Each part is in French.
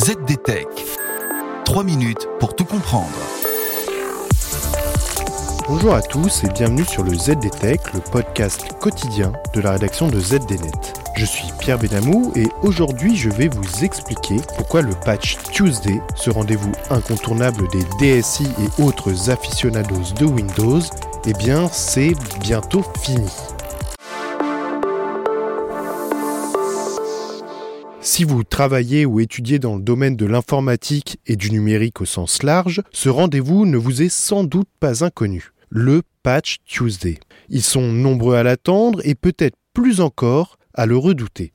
ZDTech. 3 minutes pour tout comprendre. Bonjour à tous et bienvenue sur le ZDTech, le podcast quotidien de la rédaction de ZDNet. Je suis Pierre Benamou et aujourd'hui je vais vous expliquer pourquoi le patch Tuesday, ce rendez-vous incontournable des DSI et autres aficionados de Windows, eh bien c'est bientôt fini. Si vous travaillez ou étudiez dans le domaine de l'informatique et du numérique au sens large, ce rendez-vous ne vous est sans doute pas inconnu. Le Patch Tuesday. Ils sont nombreux à l'attendre et peut-être plus encore à le redouter.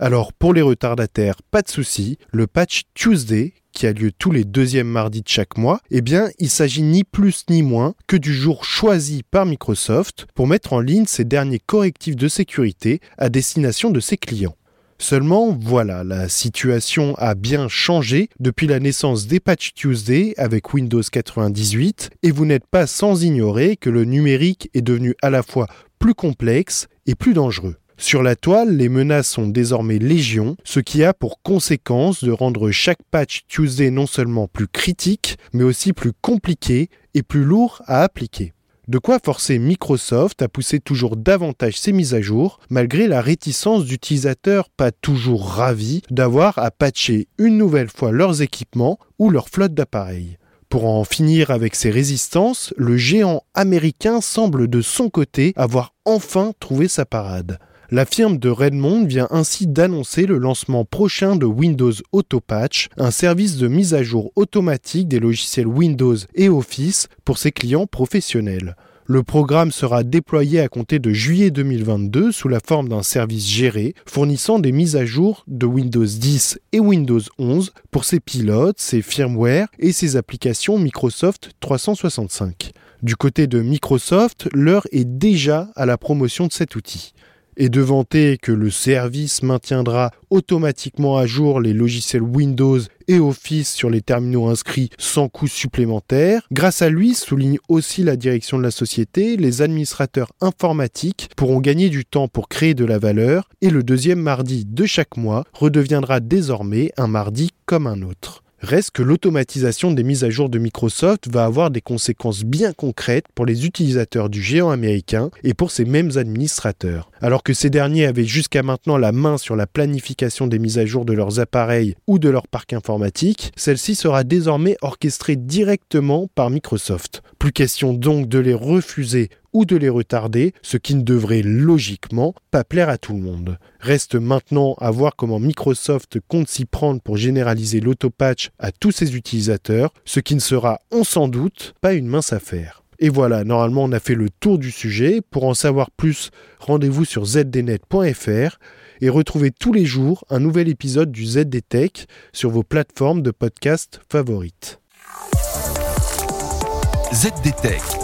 Alors pour les retardataires, pas de souci, le Patch Tuesday, qui a lieu tous les deuxièmes mardis de chaque mois, eh bien, il s'agit ni plus ni moins que du jour choisi par Microsoft pour mettre en ligne ses derniers correctifs de sécurité à destination de ses clients. Seulement, voilà, la situation a bien changé depuis la naissance des Patch Tuesday avec Windows 98 et vous n'êtes pas sans ignorer que le numérique est devenu à la fois plus complexe et plus dangereux. Sur la toile, les menaces sont désormais légion, ce qui a pour conséquence de rendre chaque patch Tuesday non seulement plus critique, mais aussi plus compliqué et plus lourd à appliquer. De quoi forcer Microsoft à pousser toujours davantage ses mises à jour, malgré la réticence d'utilisateurs pas toujours ravis d'avoir à patcher une nouvelle fois leurs équipements ou leur flotte d'appareils. Pour en finir avec ces résistances, le géant américain semble de son côté avoir enfin trouvé sa parade. La firme de Redmond vient ainsi d'annoncer le lancement prochain de Windows Autopatch, un service de mise à jour automatique des logiciels Windows et Office pour ses clients professionnels. Le programme sera déployé à compter de juillet 2022 sous la forme d'un service géré fournissant des mises à jour de Windows 10 et Windows 11 pour ses pilotes, ses firmware et ses applications Microsoft 365. Du côté de Microsoft, l'heure est déjà à la promotion de cet outil et de vanter que le service maintiendra automatiquement à jour les logiciels Windows et Office sur les terminaux inscrits sans coût supplémentaire. Grâce à lui, souligne aussi la direction de la société, les administrateurs informatiques pourront gagner du temps pour créer de la valeur et le deuxième mardi de chaque mois redeviendra désormais un mardi comme un autre. Reste que l'automatisation des mises à jour de Microsoft va avoir des conséquences bien concrètes pour les utilisateurs du géant américain et pour ses mêmes administrateurs. Alors que ces derniers avaient jusqu'à maintenant la main sur la planification des mises à jour de leurs appareils ou de leur parc informatique, celle-ci sera désormais orchestrée directement par Microsoft. Plus question donc de les refuser ou de les retarder, ce qui ne devrait logiquement pas plaire à tout le monde. Reste maintenant à voir comment Microsoft compte s'y prendre pour généraliser l'autopatch à tous ses utilisateurs, ce qui ne sera, on s'en doute, pas une mince affaire. Et voilà, normalement on a fait le tour du sujet. Pour en savoir plus, rendez-vous sur zdnet.fr et retrouvez tous les jours un nouvel épisode du ZDTech sur vos plateformes de podcast favorites. ZDTech.